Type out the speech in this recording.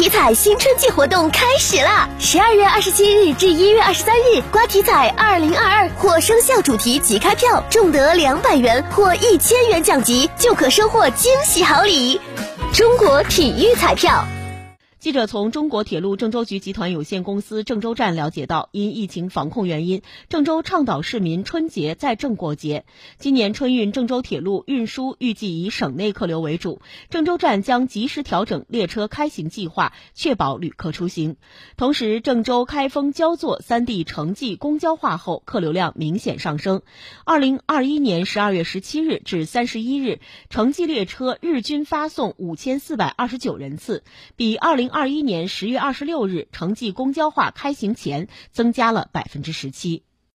体彩新春季活动开始啦！十二月二十七日至一月二十三日，刮体彩二零二二或生肖主题即开票，中得两百元或一千元奖级，就可收获惊喜好礼。中国体育彩票。记者从中国铁路郑州局集团有限公司郑州站了解到，因疫情防控原因，郑州倡导市民春节在郑过节。今年春运郑州铁路运输预计以省内客流为主，郑州站将及时调整列车开行计划，确保旅客出行。同时，郑州开封焦作三地城际公交化后，客流量明显上升。二零二一年十二月十七日至三十一日，城际列车日均发送五千四百二十九人次，比二零。二一年十月二十六日，城际公交化开行前增加了百分之十七。